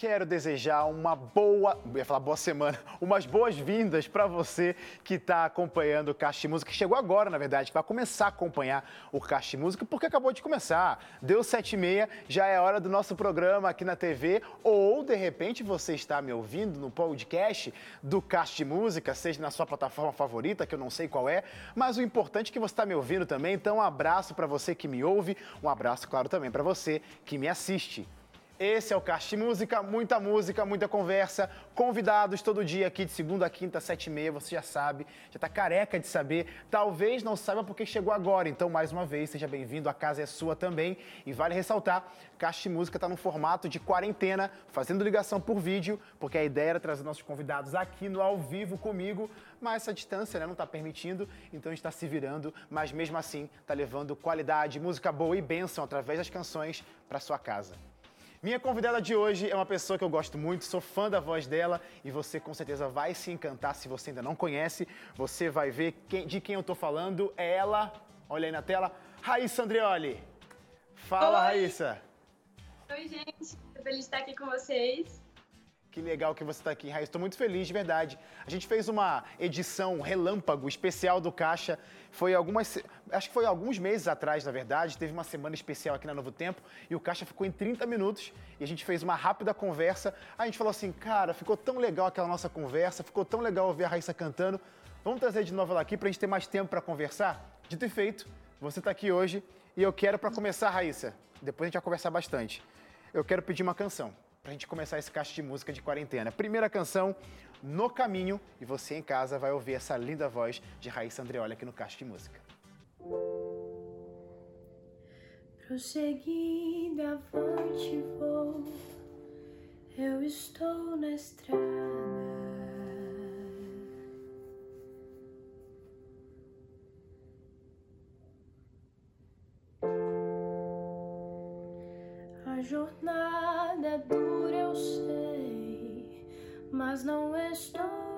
quero desejar uma boa, ia falar boa semana, umas boas-vindas para você que está acompanhando o Caixa Música, que chegou agora, na verdade, que vai começar a acompanhar o Caixa Música, porque acabou de começar. Deu sete e meia, já é hora do nosso programa aqui na TV, ou, de repente, você está me ouvindo no podcast do Caixa Música, seja na sua plataforma favorita, que eu não sei qual é, mas o importante é que você está me ouvindo também, então um abraço para você que me ouve, um abraço, claro, também para você que me assiste. Esse é o Cast Música, muita música, muita conversa, convidados todo dia aqui de segunda a quinta, sete e meia, você já sabe, já está careca de saber, talvez não saiba porque chegou agora, então mais uma vez, seja bem-vindo, a casa é sua também e vale ressaltar, Cast Música está no formato de quarentena, fazendo ligação por vídeo, porque a ideia era trazer nossos convidados aqui no ao vivo comigo, mas essa distância né, não está permitindo, então a gente está se virando, mas mesmo assim está levando qualidade, música boa e bênção através das canções para sua casa. Minha convidada de hoje é uma pessoa que eu gosto muito, sou fã da voz dela e você com certeza vai se encantar se você ainda não conhece. Você vai ver quem, de quem eu tô falando. É ela, olha aí na tela, Raíssa Andreoli. Fala, Oi. Raíssa. Oi, gente. Tô feliz de estar aqui com vocês. Que legal que você está aqui, Raíssa. Estou muito feliz, de verdade. A gente fez uma edição relâmpago especial do Caixa. Foi algumas. Acho que foi alguns meses atrás, na verdade. Teve uma semana especial aqui na Novo Tempo e o Caixa ficou em 30 minutos e a gente fez uma rápida conversa. A gente falou assim, cara, ficou tão legal aquela nossa conversa, ficou tão legal ouvir a Raíssa cantando. Vamos trazer de novo ela aqui para a gente ter mais tempo para conversar? Dito e feito, você está aqui hoje e eu quero, para começar, Raíssa, depois a gente vai conversar bastante. Eu quero pedir uma canção pra gente começar esse caixa de música de quarentena. Primeira canção, No Caminho, e você em casa vai ouvir essa linda voz de Raíssa Andreoli aqui no Caixa de Música. Prosseguindo avante vou, eu estou na estrada. A jornada sei, mas não estou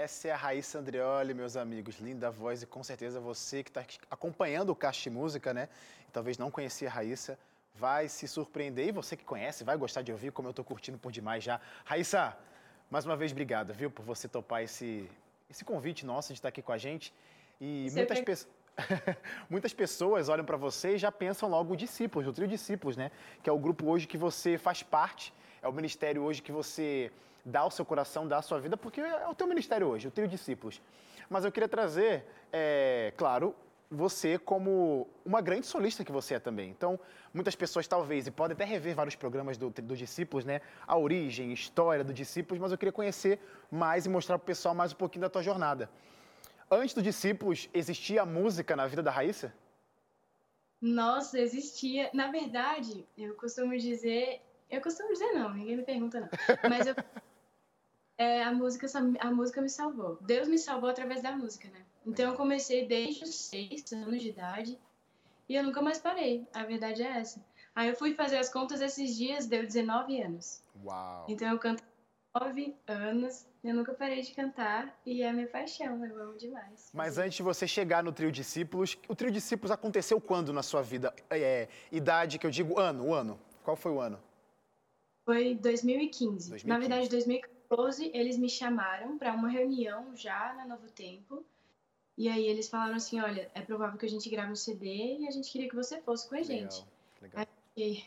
Essa é a Raíssa Andreoli, meus amigos. Linda voz e com certeza você que está acompanhando o de Música, né? E talvez não conhecia a Raíssa, vai se surpreender. E você que conhece, vai gostar de ouvir, como eu estou curtindo por demais já. Raíssa, mais uma vez, obrigado, viu, por você topar esse, esse convite nosso de estar aqui com a gente. E Você muitas, pe- muitas pessoas olham para você e já pensam logo o Discípulos, o Trio Discípulos, né? Que é o grupo hoje que você faz parte, é o ministério hoje que você dá o seu coração, dá a sua vida, porque é o teu ministério hoje, o Trio Discípulos. Mas eu queria trazer, é, claro, você como uma grande solista que você é também. Então, muitas pessoas talvez, e podem até rever vários programas do, do Discípulos, né? A origem, história do Discípulos, mas eu queria conhecer mais e mostrar para o pessoal mais um pouquinho da tua jornada. Antes do Discípulos, existia música na vida da Raíssa? Nossa, existia. Na verdade, eu costumo dizer. Eu costumo dizer não, ninguém me pergunta não. Mas eu. É, a, música, a música me salvou. Deus me salvou através da música, né? Então eu comecei desde os seis anos de idade e eu nunca mais parei. A verdade é essa. Aí eu fui fazer as contas esses dias, deu 19 anos. Uau! Então eu canto há 9 anos, eu nunca parei de cantar e é minha paixão, eu amo demais. Mas antes de você chegar no Trio Discípulos, o Trio Discípulos aconteceu quando na sua vida? É, idade que eu digo ano, o ano. Qual foi o ano? Foi 2015. 2015. Na verdade, 2014, eles me chamaram para uma reunião já na Novo Tempo. E aí eles falaram assim, olha, é provável que a gente grave um CD e a gente queria que você fosse com a gente. Legal. E,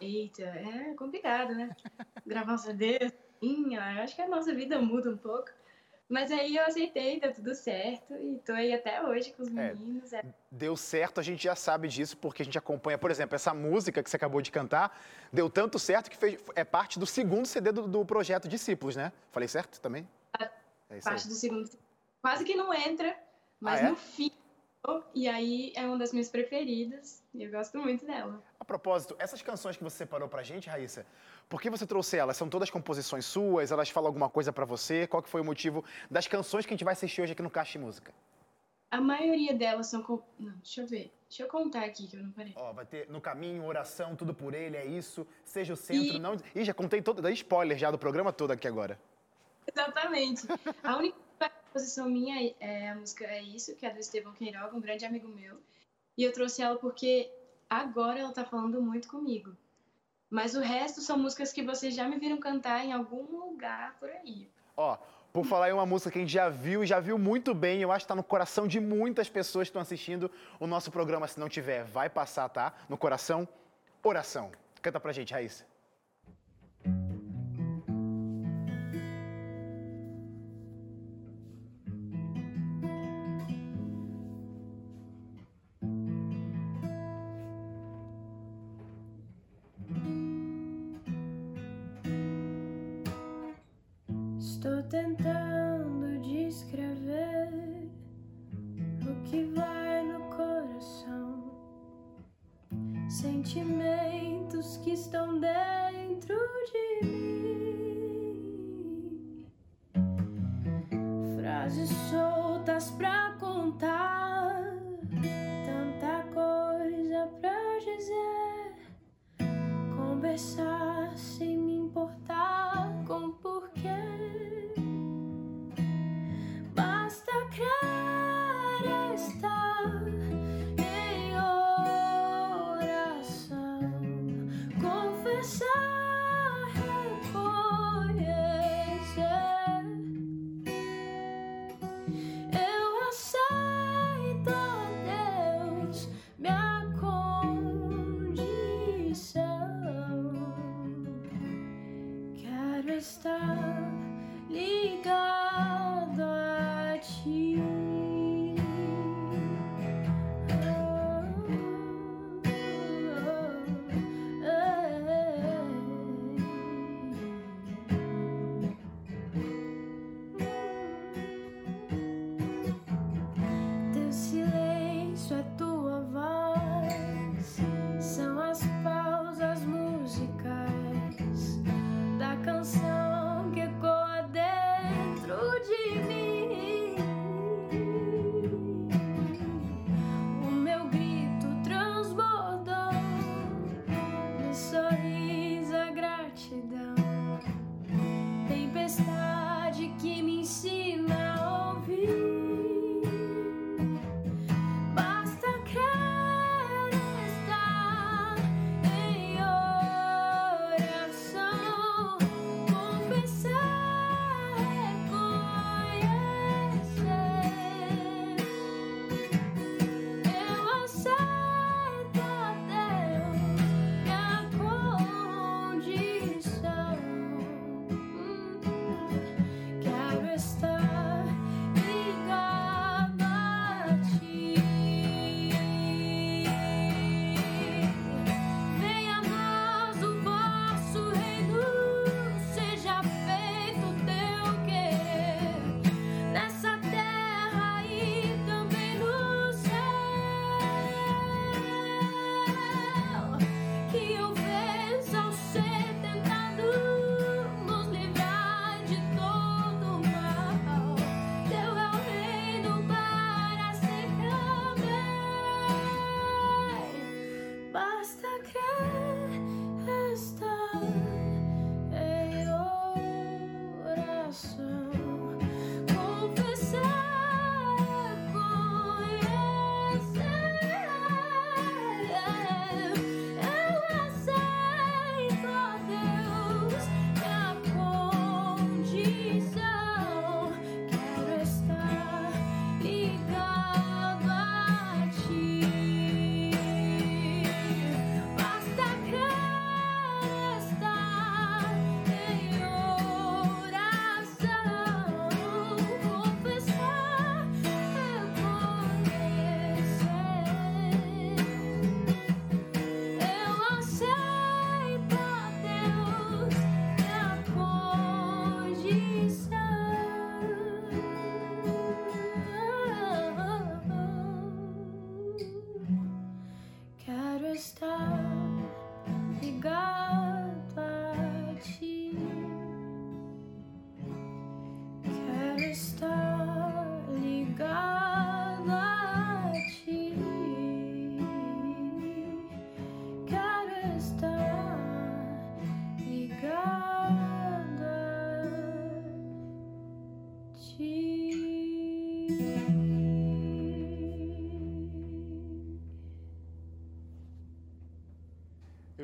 eita, é complicado, né? Gravar um CD, assim, eu acho que a nossa vida muda um pouco. Mas aí eu aceitei, deu tudo certo e tô aí até hoje com os É. meninos. É. Deu certo, a gente já sabe disso, porque a gente acompanha, por exemplo, essa música que você acabou de cantar, deu tanto certo que fez, é parte do segundo CD do, do projeto Discípulos, né? Falei certo também? É isso aí. parte do segundo. Quase que não entra, mas Ah, é? no fim. E aí é uma das minhas preferidas e eu gosto muito dela. A propósito, essas canções que você separou pra gente, Raíssa, por que você trouxe elas? São todas composições suas? Elas falam alguma coisa pra você? Qual que foi o motivo das canções que a gente vai assistir hoje aqui no Caixa de Música? A maioria delas são. Com... Não, deixa eu ver. Deixa eu contar aqui que eu não parei. Ó, vai ter no caminho, oração, tudo por ele, é isso. Seja o centro, E- não. Ih, já contei todo, dei spoiler já do programa todo aqui agora. Exatamente. A única composição minha é a música É Isso, que é do Estevão Queiroga, um grande amigo meu. E eu trouxe ela porque agora ela tá falando muito comigo. Mas o resto são músicas que vocês já me viram cantar em algum lugar por aí. Ó, por falar em uma música que a gente já viu e já viu muito bem, eu acho que tá no coração de muitas pessoas que estão assistindo o nosso programa. Se não tiver, vai passar, tá? No coração, oração. Canta pra gente, Raíssa. Estar ligado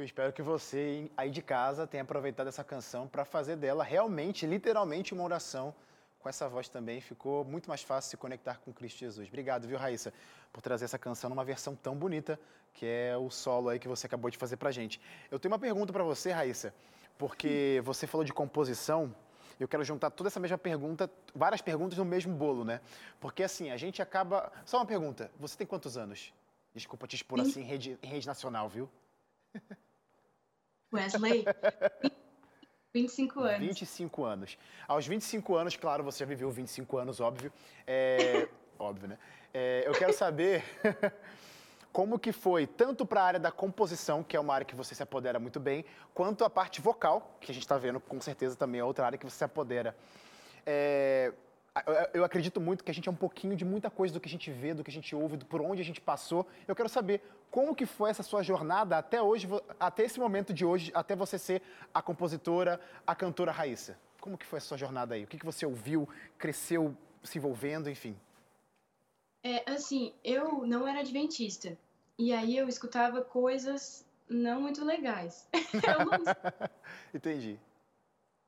Eu espero que você aí de casa tenha aproveitado essa canção para fazer dela realmente, literalmente, uma oração. Com essa voz também ficou muito mais fácil se conectar com Cristo Jesus. Obrigado, viu, Raíssa, por trazer essa canção numa versão tão bonita, que é o solo aí que você acabou de fazer pra gente. Eu tenho uma pergunta para você, Raíssa, porque você falou de composição. Eu quero juntar toda essa mesma pergunta, várias perguntas no mesmo bolo, né? Porque assim, a gente acaba. Só uma pergunta: você tem quantos anos? Desculpa te expor assim em rede, em rede nacional, viu? Wesley, 25 anos. 25 anos. Aos 25 anos, claro, você já viveu 25 anos, óbvio. É, óbvio, né? É, eu quero saber como que foi, tanto para a área da composição, que é uma área que você se apodera muito bem, quanto a parte vocal, que a gente está vendo, com certeza também é outra área que você se apodera. É, eu- acredito muito que a gente é um pouquinho de muita coisa do que a gente vê, do que a gente ouve, do por onde a gente passou. Eu quero saber como que foi essa sua jornada até hoje, até esse momento de hoje, até você ser a compositora, a cantora Raíssa. Como que foi essa sua jornada aí? O que, que você ouviu, cresceu se envolvendo, enfim? É, assim, eu não era adventista. E aí eu escutava coisas não muito legais. Não- Entendi.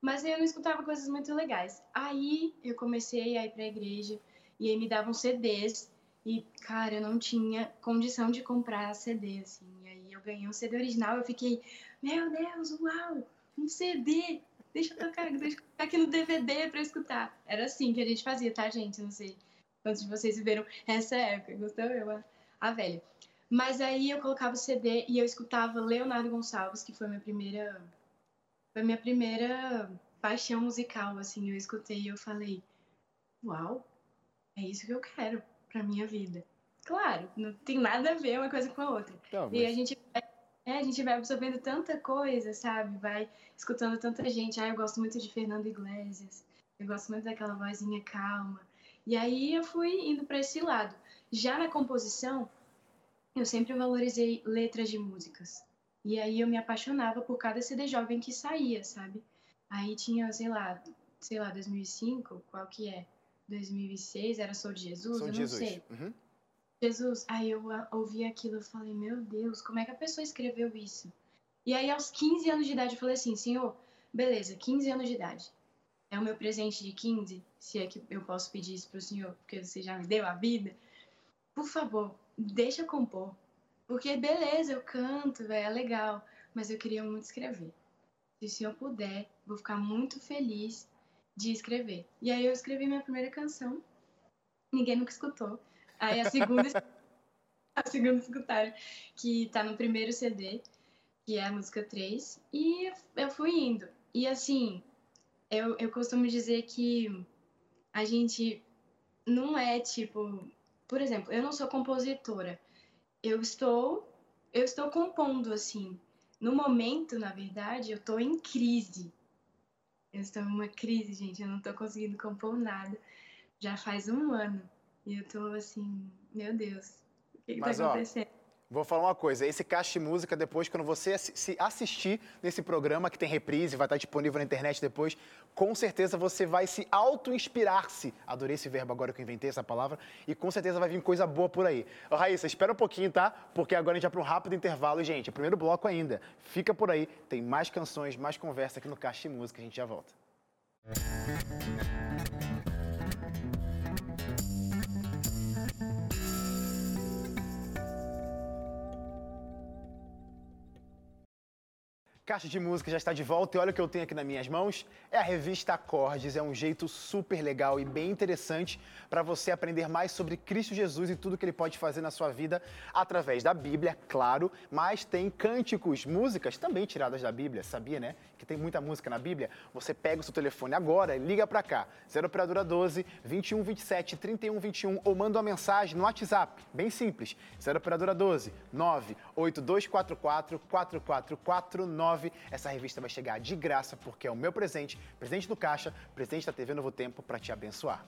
Mas eu não escutava coisas muito legais. Aí eu comecei a ir pra igreja e aí me davam CDs. E, cara, eu não tinha condição de comprar CD, assim. E aí eu ganhei um CD original, eu fiquei, meu Deus, uau, um CD! deixa eu tocar, deixa eu colocar aqui no DVD eu escutar. Era assim que a gente fazia, tá, gente? Não sei quantos de vocês viveram essa época. Gostou? Eu, a, a velha. Mas aí eu colocava o CD e eu escutava Leonardo Gonçalves, que foi a minha primeira. Foi minha primeira paixão musical, assim. Eu escutei e eu falei, uau, é isso que eu quero pra minha vida. Claro, não tem nada a ver uma coisa com a outra. Não, E a mas- gente, vai- é, a gente vai absorvendo tanta coisa, sabe? Vai escutando tanta gente. Ah, eu gosto muito de Fernando Iglesias. Eu gosto muito daquela vozinha calma. E aí eu fui indo para esse lado. Já na composição, eu sempre valorizei letras de músicas. E aí eu me apaixonava por cada CD jovem que saía, sabe? Aí tinha, sei lá, sei lá, 2005, qual que é? 2006, era Sou de Jesus? Sou eu não Jesus. sei. Uhum. Jesus, aí eu ouvi aquilo e falei, meu Deus, como é que a pessoa escreveu isso? E aí, aos 15 anos de idade, eu falei assim, senhor, beleza, 15 anos de idade. É o meu presente de 15, se é que eu posso pedir isso pro senhor, porque você já me deu a vida. Por favor, deixa eu compor. Porque, beleza, eu canto, é legal, mas eu queria muito escrever. Se o senhor puder, vou ficar muito feliz de escrever. E aí eu escrevi minha primeira canção, ninguém nunca escutou. Aí a segunda, a segunda escutaram, que tá no primeiro CD, que é a música 3, e eu fui indo. E assim, eu, eu costumo dizer que a gente não é tipo. Por exemplo, eu não sou compositora. Eu estou. Eu estou compondo, assim. No momento, na verdade, eu tô em crise. Eu estou em uma crise, gente. Eu não tô conseguindo compor nada. Já faz um ano. E eu tô assim, meu Deus, o que, que Mas, tá ó, acontecendo? Vou falar uma coisa, esse Caixa de Música, depois, quando você se assistir nesse programa, que tem reprise, vai estar disponível na internet depois, com certeza você vai se auto-inspirar-se. Adorei esse verbo agora que eu inventei essa palavra. E com certeza vai vir coisa boa por aí. Ô, Raíssa, espera um pouquinho, tá? Porque agora a gente vai para um rápido intervalo. E, gente, é primeiro bloco ainda. Fica por aí, tem mais canções, mais conversa aqui no Caixa de Música. A gente já volta. Caixa de Música já está de volta e olha o que eu tenho aqui nas minhas mãos. É a revista Acordes, é um jeito super legal e bem interessante para você aprender mais sobre Cristo Jesus e tudo que ele pode fazer na sua vida através da Bíblia, claro, mas tem cânticos, músicas também tiradas da Bíblia, sabia, né? Que tem muita música na Bíblia. Você pega o seu telefone agora e liga para cá, 0 operadora 12 21 27 31 21 ou manda uma mensagem no WhatsApp, bem simples, 0 operadora 12 98244 4449. Essa revista vai chegar de graça porque é o meu presente, presente do Caixa, presente da TV Novo Tempo para te abençoar.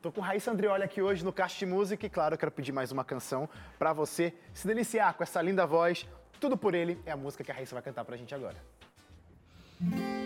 Tô com Raíssa Andrioli aqui hoje no Caixa de Música e, claro, eu quero pedir mais uma canção para você se deliciar com essa linda voz. Tudo por ele é a música que a Raíssa vai cantar pra gente agora. Os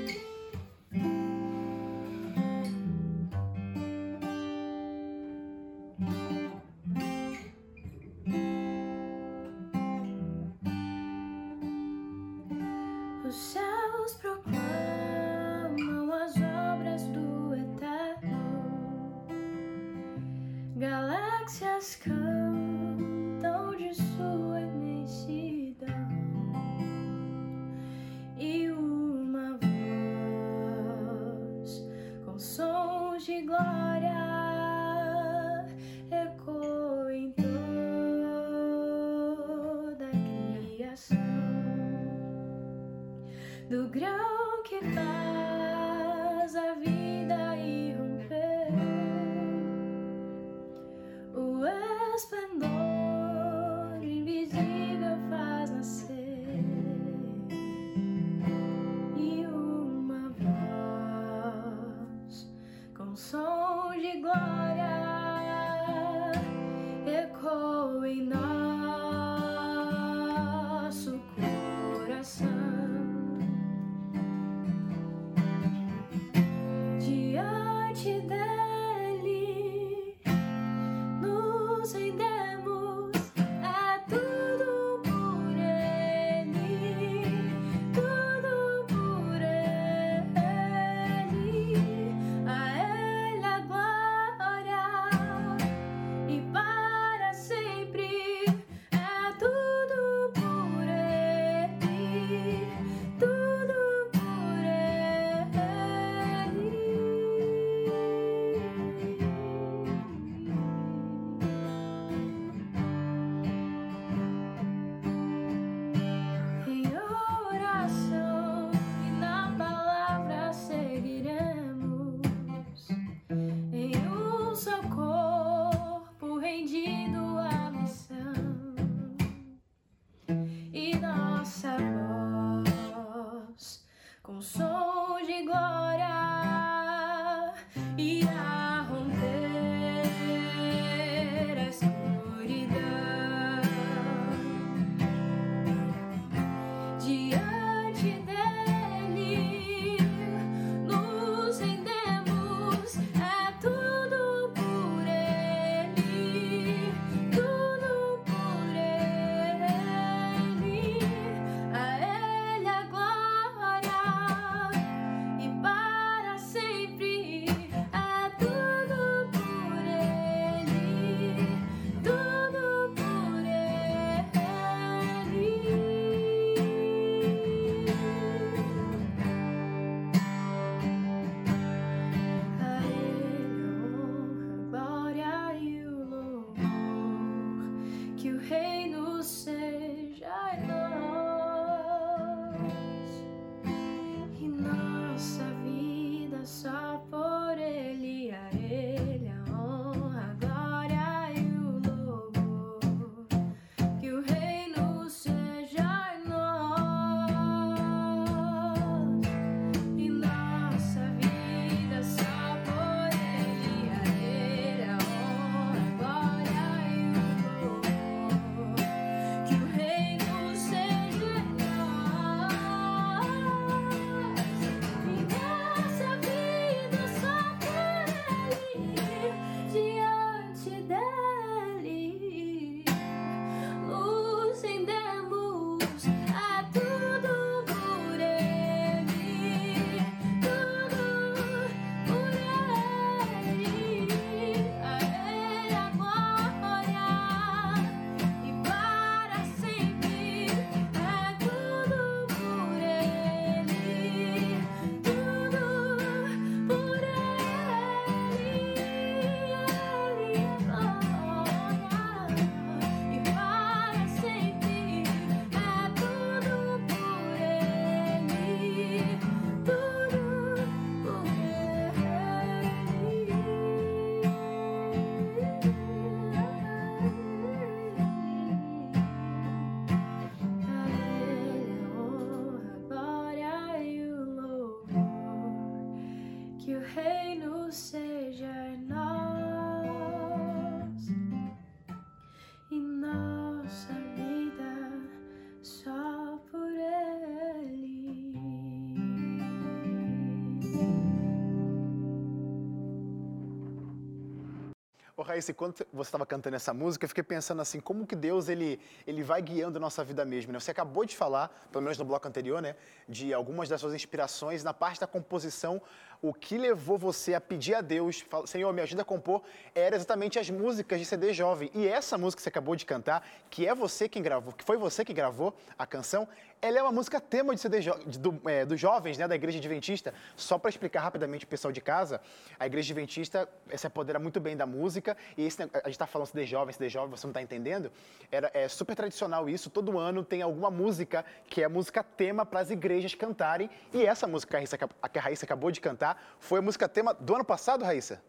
Raíssa, quando você estava cantando essa música, eu fiquei pensando assim, como que Deus, ele, ele vai guiando a nossa vida mesmo, né? Você acabou de falar, pelo menos no bloco anterior, né, de algumas das suas inspirações na parte da composição, o que levou você a pedir a Deus, Senhor, me ajuda a compor, era exatamente as músicas de CD Jovem. E essa música que você acabou de cantar, que é você quem gravou, que foi você que gravou a canção, ela é uma música tema de CD jo, do, é, dos jovens, né, da Igreja Adventista. Só para explicar rapidamente o pessoal de casa, a Igreja Adventista se apodera muito bem da música, e esse, a gente está falando CD Jovem, CD Jovem, você não está entendendo? Era, é super tradicional isso, todo ano tem alguma música que é a música tema para as igrejas cantarem, e essa música que a, Raíssa, que a Raíssa acabou de cantar foi a música tema do ano passado, Raíssa?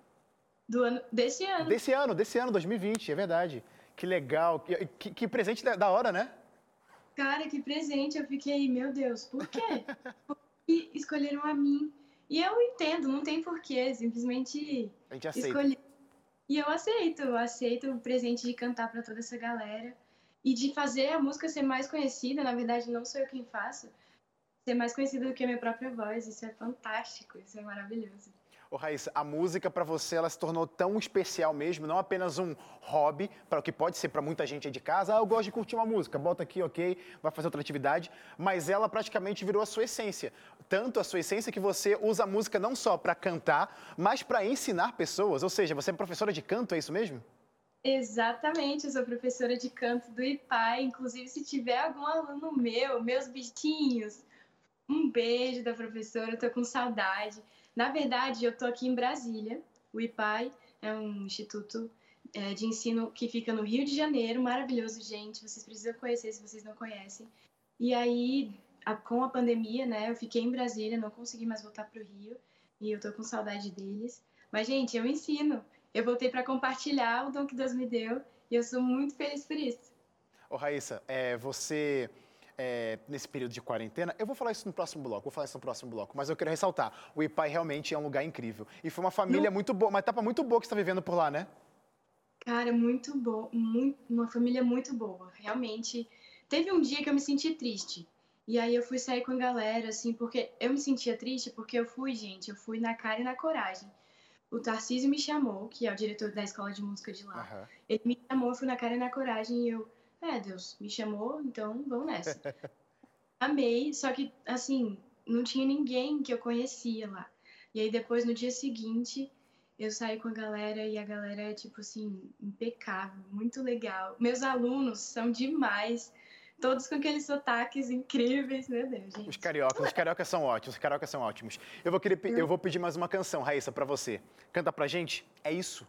Do ano, desse ano. Desse ano, desse ano, 2020, é verdade. Que legal, que, que- presente da, da hora, né? Cara, que presente. Eu fiquei, meu Deus, por quê? Por que escolheram a mim? E eu entendo, não tem porquê, simplesmente A gente aceita. escolhi. E eu aceito, eu aceito o presente de cantar pra toda essa galera e de fazer a música ser mais conhecida. Na verdade, não sou eu quem faço, ser mais conhecida do que a minha própria voz. Isso é fantástico, isso é maravilhoso. Ô, Raíssa, a música para você ela se tornou tão especial mesmo, não apenas um hobby, para o que pode ser para muita gente aí de casa. Ah, eu gosto de curtir uma música, bota aqui, ok, vai fazer outra atividade, mas ela praticamente virou a sua essência. Tanto a sua essência que você usa a música não só para cantar, mas para ensinar pessoas. Ou seja, você é professora de canto, é isso mesmo? Exatamente, eu sou professora de canto do IPAI. Inclusive, se tiver algum aluno meu, meus bichinhos, um beijo da professora, eu tô com saudade. Na verdade, eu tô aqui em Brasília. O IPAI é um instituto é, de ensino que fica no Rio de Janeiro, maravilhoso, gente. Vocês precisam conhecer se vocês não conhecem. E aí, com a pandemia, né, eu fiquei em Brasília, não consegui mais voltar pro Rio. E eu tô com saudade deles. Mas, gente, eu ensino. Eu voltei para compartilhar o dom que Deus me deu e eu sou muito feliz por isso. Ô, Raíssa, é, você é, nesse período de quarentena. Eu vou falar isso no próximo bloco, vou falar isso no próximo bloco, mas eu quero ressaltar: o Ipai realmente é um lugar incrível. E foi uma família muito boa, uma etapa muito boa que você está vivendo por lá, né? Cara, muito muito, uma família muito boa, realmente. Teve um dia que eu me senti triste. E aí eu fui sair com a galera, assim, porque eu me sentia triste porque eu fui, gente, eu fui na cara e na coragem. O Tarcísio me chamou, que é o diretor da escola de música de lá. Aham. Ele me chamou, eu fui na cara e na coragem e eu, é, Deus, me chamou, então vamos nessa. Amei, só que, assim, não tinha ninguém que eu conhecia lá. E aí depois, no dia seguinte, eu saí com a galera e a galera é, tipo assim, impecável, muito legal. Meus alunos são demais, todos com aqueles sotaques incríveis, meu Deus, Os gente. cariocas, os cariocas são ótimos, os cariocas são ótimos. Eu vou, querer, eu vou pedir mais uma canção, Raíssa, pra você. Canta pra gente? É isso?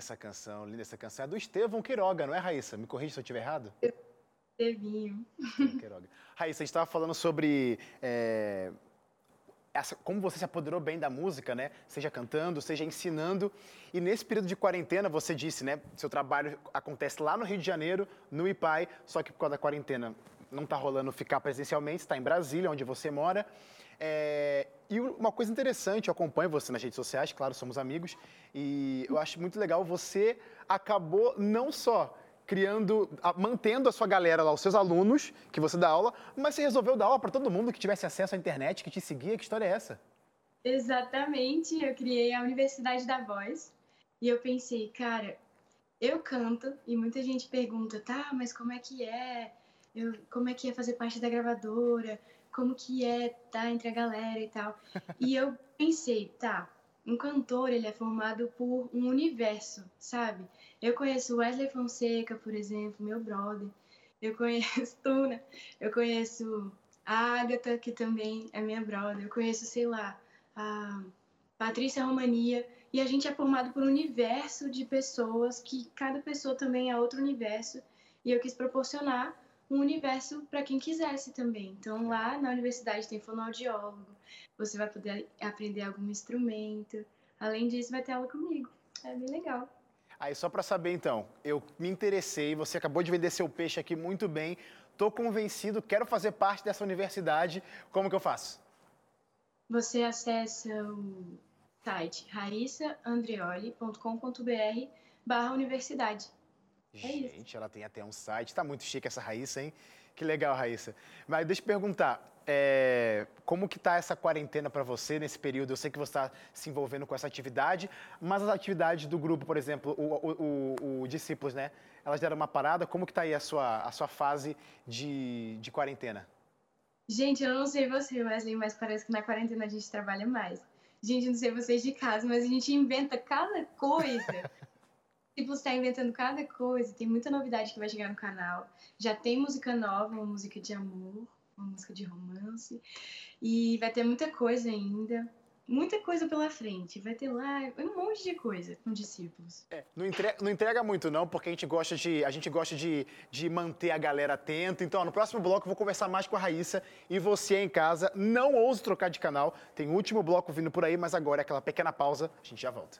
Essa canção, linda essa canção. É do Estevão Queiroga, não é, Raíssa? Me corrija se eu estiver errado. Tevinho. Estevão Queiroga. Raíssa, a gente estava falando sobre é, essa- como você se apoderou bem da música, né? Seja cantando, seja ensinando. E nesse período de quarentena, você disse, né? Seu trabalho acontece lá no Rio de Janeiro, no IPAI, só que por causa da quarentena não está rolando ficar presencialmente, está em Brasília, onde você mora. É, e uma coisa interessante, eu acompanho você nas redes sociais, claro, somos amigos, e eu acho muito legal, você acabou não só criando, mantendo a sua galera lá, os seus alunos que você dá aula, mas você resolveu dar aula para todo mundo que tivesse acesso à internet, que te seguia. Que história é essa? Exatamente, eu criei a Universidade da Voz e eu pensei, cara, eu canto e muita gente pergunta, tá, mas como é que é? Eu, como é que é fazer parte da gravadora? Como que é estar entre a galera e tal? E eu pensei, tá, um cantor, ele é formado por um universo, sabe? Eu conheço Wesley Fonseca, por exemplo, meu brother. Eu conheço Tuna, eu conheço a Agatha, que também é minha brother. Eu conheço, sei lá, a Patrícia Romania, e a gente é formado por um universo de pessoas que cada pessoa também é outro universo, e eu quis proporcionar um universo para quem quisesse também. Então lá na universidade tem fonoaudiólogo, você vai poder aprender algum instrumento. Além disso, vai ter aula comigo. É bem legal. Aí, só para saber então, eu me interessei, você acabou de vender seu peixe aqui muito bem, tô convencido, quero fazer parte dessa universidade. Como que eu faço? Você acessa o site rarissaandreoli.com.br barra universidade. É. Gente, ela tem até um site, tá muito chique essa Raíssa, hein? Que legal, Raíssa. Mas deixa eu perguntar, é, como que tá essa quarentena para você nesse período? Eu sei que você está se envolvendo com essa atividade, mas as atividades do grupo, por exemplo, o, o, o- o Discípulos, né? Elas deram uma parada, como que tá aí a sua, a sua fase de, de quarentena? Gente, eu não sei você, Wesley, mas parece que na quarentena a gente trabalha mais. Gente, eu não sei vocês de casa, mas a gente inventa cada coisa. Tipo, você tá inventando cada coisa. Tem muita novidade que vai chegar no canal. Já tem música nova, uma música de amor, uma música de romance. E vai ter muita coisa ainda. Muita coisa pela frente. Vai ter lá um monte de coisa com discípulos. Não entrega, não entrega muito não, porque a gente gosta de, a gente gosta de, de manter a galera atenta. Então, no próximo bloco eu vou conversar mais com a Raíssa e você em casa, não ouse trocar de canal. Tem o último bloco vindo por aí, mas agora é aquela pequena pausa, a gente já volta.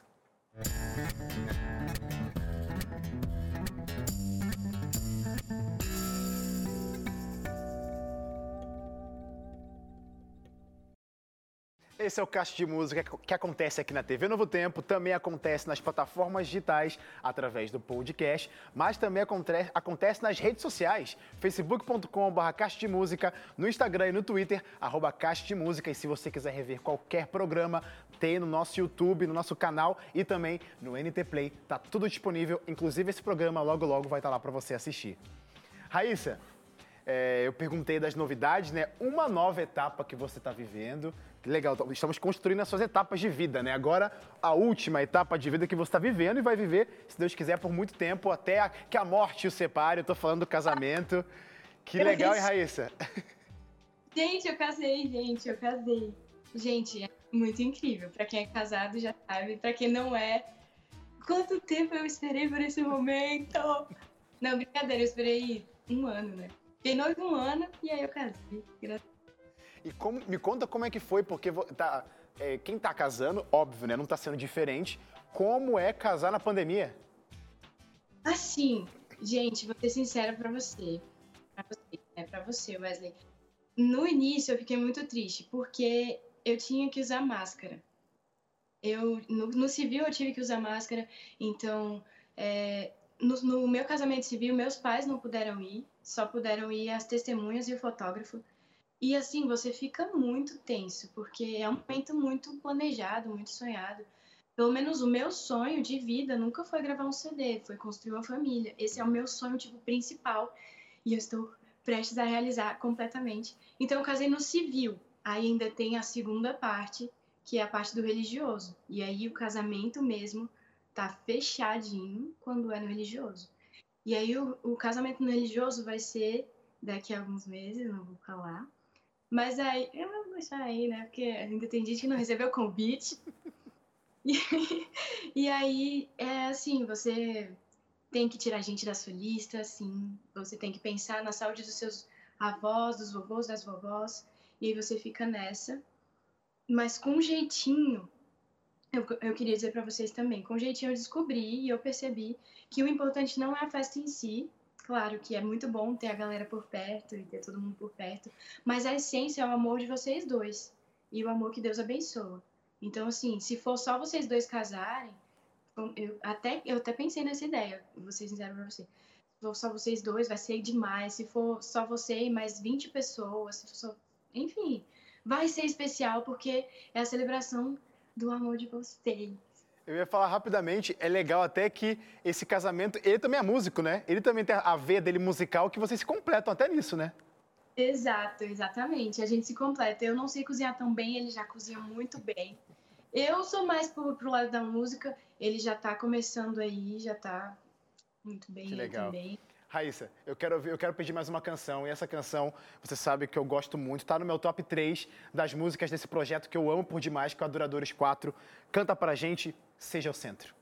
Esse é o Caixa de Música que acontece aqui na TV Novo Tempo, também acontece nas plataformas digitais através do podcast, mas também acontece, nas redes sociais, facebook.com.br Caixa de Música, no Instagram e no Twitter, arroba Caixa de Música. E se você quiser rever qualquer programa, tem no nosso YouTube, no nosso canal e também no NT Play. Tá tudo disponível, inclusive esse programa logo logo vai estar lá para você assistir. Raíssa, é, eu perguntei das novidades, né? Uma nova etapa que você está vivendo. Que Legal, estamos construindo as suas etapas de vida, né? Agora, a última etapa de vida que você está vivendo e vai viver, se Deus quiser, por muito tempo, até a- que a morte o separe. Eu tô falando do casamento. Que Eu legal, hein, Raíssa? Gente, eu casei, gente, eu casei. Gente, é muito incrível. Pra quem é casado já sabe, pra quem não é, quanto tempo eu esperei por esse momento? Não, brincadeira, eu esperei um ano, né? Fiquei noivo um ano e aí eu casei. E como- me conta como é que foi, porque tá, é, quem tá casando, óbvio, né? Não tá sendo diferente. Como é casar na pandemia? Assim, Gente, vou ser sincera pra você. Pra você, é pra você, Wesley. No início eu fiquei muito triste, porque eu tinha que usar máscara. Eu, no, no civil eu tive que usar máscara, então é, no, no meu casamento civil meus pais não puderam ir, só puderam ir as testemunhas e o fotógrafo. E assim, você fica muito tenso, porque é um momento muito planejado, muito sonhado. Pelo menos o meu sonho de vida nunca foi gravar um CD, foi construir uma família. Esse é o meu sonho, tipo, principal. E eu estou prestes a realizar completamente. Então eu casei no civil. Aí ainda tem a segunda parte, que é a parte do religioso. E aí o casamento mesmo tá fechadinho quando é no religioso. E aí o, o casamento no religioso vai ser daqui a alguns meses, não vou falar. Mas aí, eu vou deixar aí, né? Porque ainda tem gente que não recebeu o convite. E, e aí, é assim, você tem que tirar gente da sua lista, assim. Você tem que pensar na saúde dos seus avós, dos vovôs, das vovós. E aí você fica nessa. Mas com jeitinho, eu, eu queria dizer para vocês também, com jeitinho eu descobri e eu percebi que o importante não é a festa em si, Claro que é muito bom ter a galera por perto e ter todo mundo por perto, mas a essência é o amor de vocês dois e o amor que Deus abençoa. Então, assim, se for só vocês dois casarem, eu até, eu até pensei nessa ideia, vou ser sincero pra você. Se for só vocês dois, vai ser demais. Se for só você e mais 20 pessoas, só... enfim, vai ser especial porque é a celebração do amor de vocês. Eu ia falar rapidamente, é legal até que esse casamento, ele também é músico, né? Ele também tem a veia dele musical que vocês se completam até nisso, né? Exato, exatamente. A gente se completa. Eu não sei cozinhar tão bem, ele já cozinha muito bem. Eu sou mais pro, pro lado da música, ele já tá começando aí, já tá muito bem Que legal. também. Raíssa, eu quero, eu quero pedir mais uma canção, e essa canção, você sabe que eu gosto muito, tá no meu top 3 das músicas desse projeto que eu amo por demais, que é o Adoradores 4. Canta pra gente, Seja o Centro.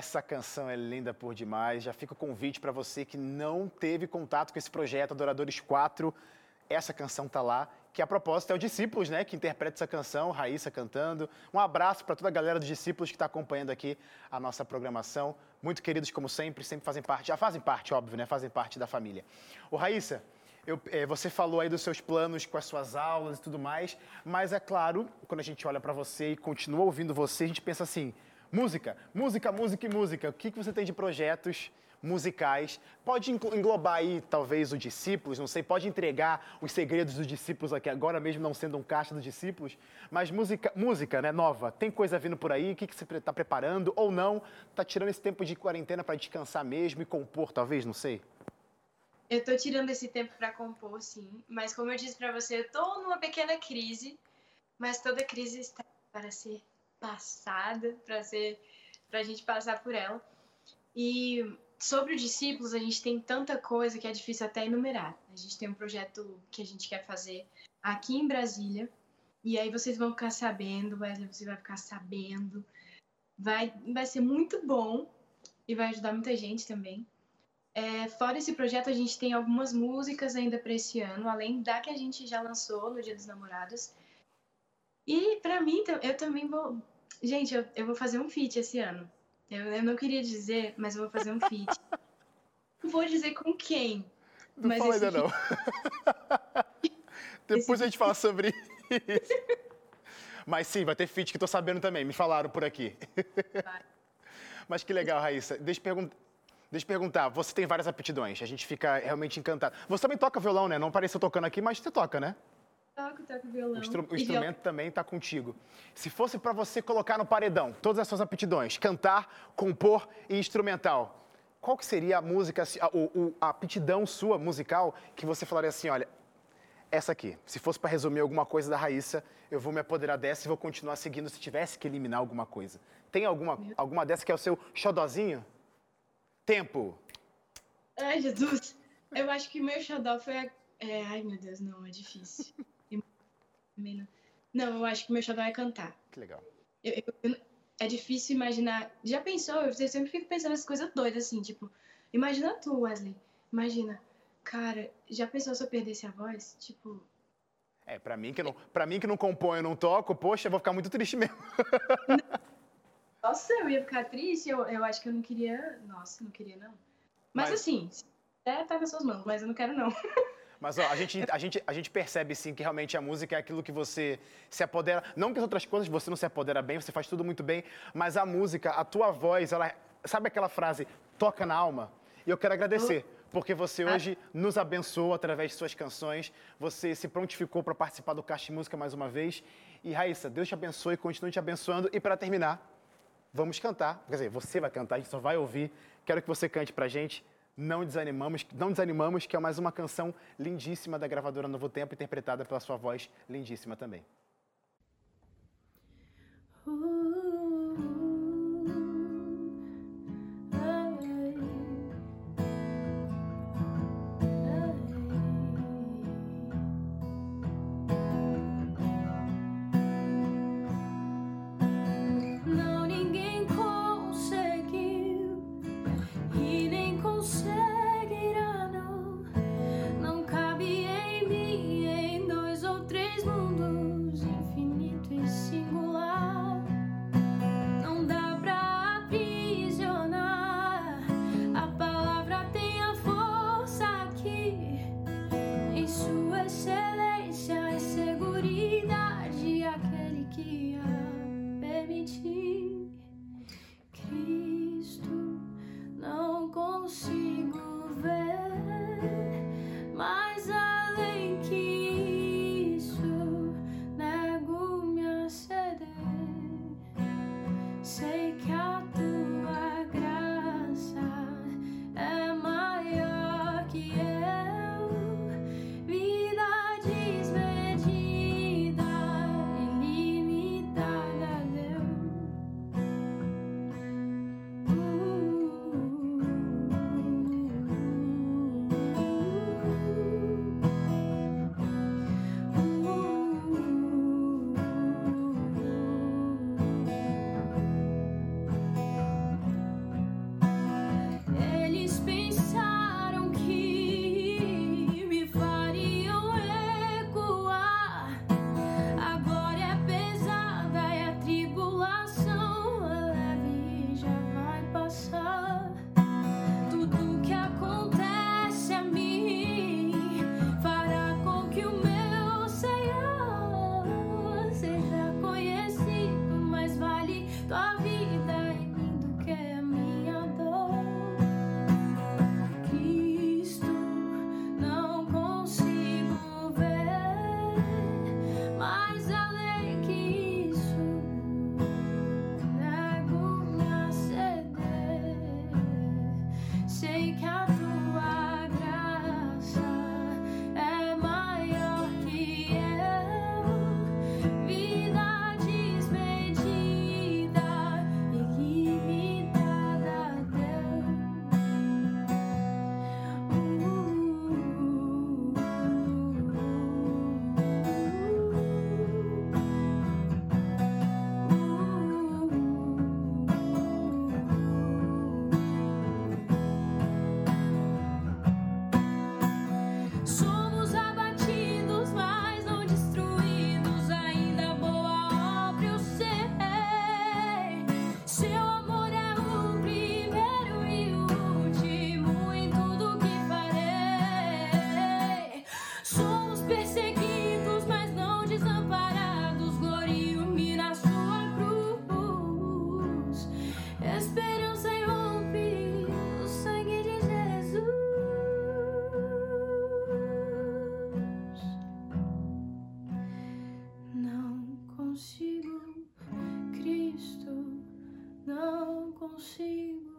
Essa canção é linda por demais. Já fica o convite para você que não teve contato com esse projeto Adoradores 4. Essa canção tá lá, que a propósito é o Discípulos, né, que interpreta essa canção, Raíssa cantando. Um abraço para toda a galera dos Discípulos que está acompanhando aqui a nossa programação. Muito queridos como sempre, sempre fazem parte, já fazem parte, óbvio, né, fazem parte da família. Ô Raíssa, eu, é, você falou aí dos seus planos com as suas aulas e tudo mais, mas é claro, quando a gente olha para você e continua ouvindo você, a gente pensa assim: música, música, música e música. O que, que você tem de projetos musicais? Pode englobar aí, talvez, os discípulos, não sei, pode entregar os segredos dos discípulos aqui agora, mesmo não sendo um caixa dos discípulos, mas música, música né, nova. Tem coisa vindo por aí? O que, que você está preparando ou não? Está tirando esse tempo de quarentena para descansar mesmo e compor, talvez, não sei? Eu tô tirando esse tempo para compor, sim. Mas como eu disse para você, eu tô numa pequena crise. Mas toda crise está para ser passada, para ser, para a gente passar por ela. E sobre os discípulos, a gente tem tanta coisa que é difícil até enumerar. A gente tem um projeto que a gente quer fazer aqui em Brasília. E aí vocês vão ficar sabendo, Wesley, você vai ficar sabendo. Vai, vai ser muito bom e vai ajudar muita gente também. É, fora esse projeto, a gente tem algumas músicas ainda para esse ano, além da que a gente já lançou no Dia dos Namorados. E para mim, eu também vou. Gente, eu, eu vou fazer um feat esse ano. Eu, eu não queria dizer, mas eu vou fazer um feat. não vou dizer com quem. Não mas fala ainda não. Depois a gente fala sobre isso. Mas sim, vai ter feat que tô sabendo também, me falaram por aqui. Vai. Mas que legal, Raíssa. Deixa eu perguntar. Deixa eu perguntar, você tem várias aptidões, a gente fica realmente encantado. Você também toca violão, né? Não pareceu tocando aqui, mas você toca, né? Toco, toco violão. O, instru o instrumento também está contigo. Se fosse para você colocar no paredão todas as suas aptidões, cantar, compor e instrumental, qual que seria a música, a, a aptidão sua musical que você falaria assim, olha, essa aqui. Se fosse para resumir alguma coisa da Raíssa, eu vou me apoderar dessa e vou continuar seguindo se tivesse que eliminar alguma coisa. Tem alguma, alguma dessa que é o seu xodozinho? Tempo. Ai, Jesus. Eu acho que meu xodó foi a... É, ai, meu Deus, não, é difícil. não, eu acho que meu xodó é cantar. Que legal. Eu, eu, é difícil imaginar... Já pensou? Eu sempre fico pensando nessas coisas doidas, assim, tipo... Imagina tu, Wesley. Imagina. Cara, já pensou se eu perdesse a voz? Tipo... É, pra mim que não, pra mim que não componho, não toco, poxa, eu vou ficar muito triste mesmo. Nossa, eu ia ficar triste. Eu, eu acho que eu não queria. Nossa, não queria, não. Mas, mas... assim, é, tá nas suas mãos, mas eu não quero, não. Mas ó, a, gente, a, gente, a gente percebe sim que realmente a música é aquilo que você se apodera. Não que as outras coisas você não se apodera bem, você faz tudo muito bem, mas a música, a tua voz, ela. Sabe aquela frase, toca na alma? E eu quero agradecer. Porque você ah. hoje nos abençoou através de suas canções, você se prontificou para participar do Caixa Música mais uma vez. E Raíssa, Deus te abençoe, continue te abençoando. E para terminar, vamos cantar. Quer dizer, você vai cantar, a gente só vai ouvir. Quero que você cante pra gente. Não desanimamos, não desanimamos, que é mais uma canção lindíssima da gravadora Novo Tempo, interpretada pela sua voz lindíssima também. não consigo.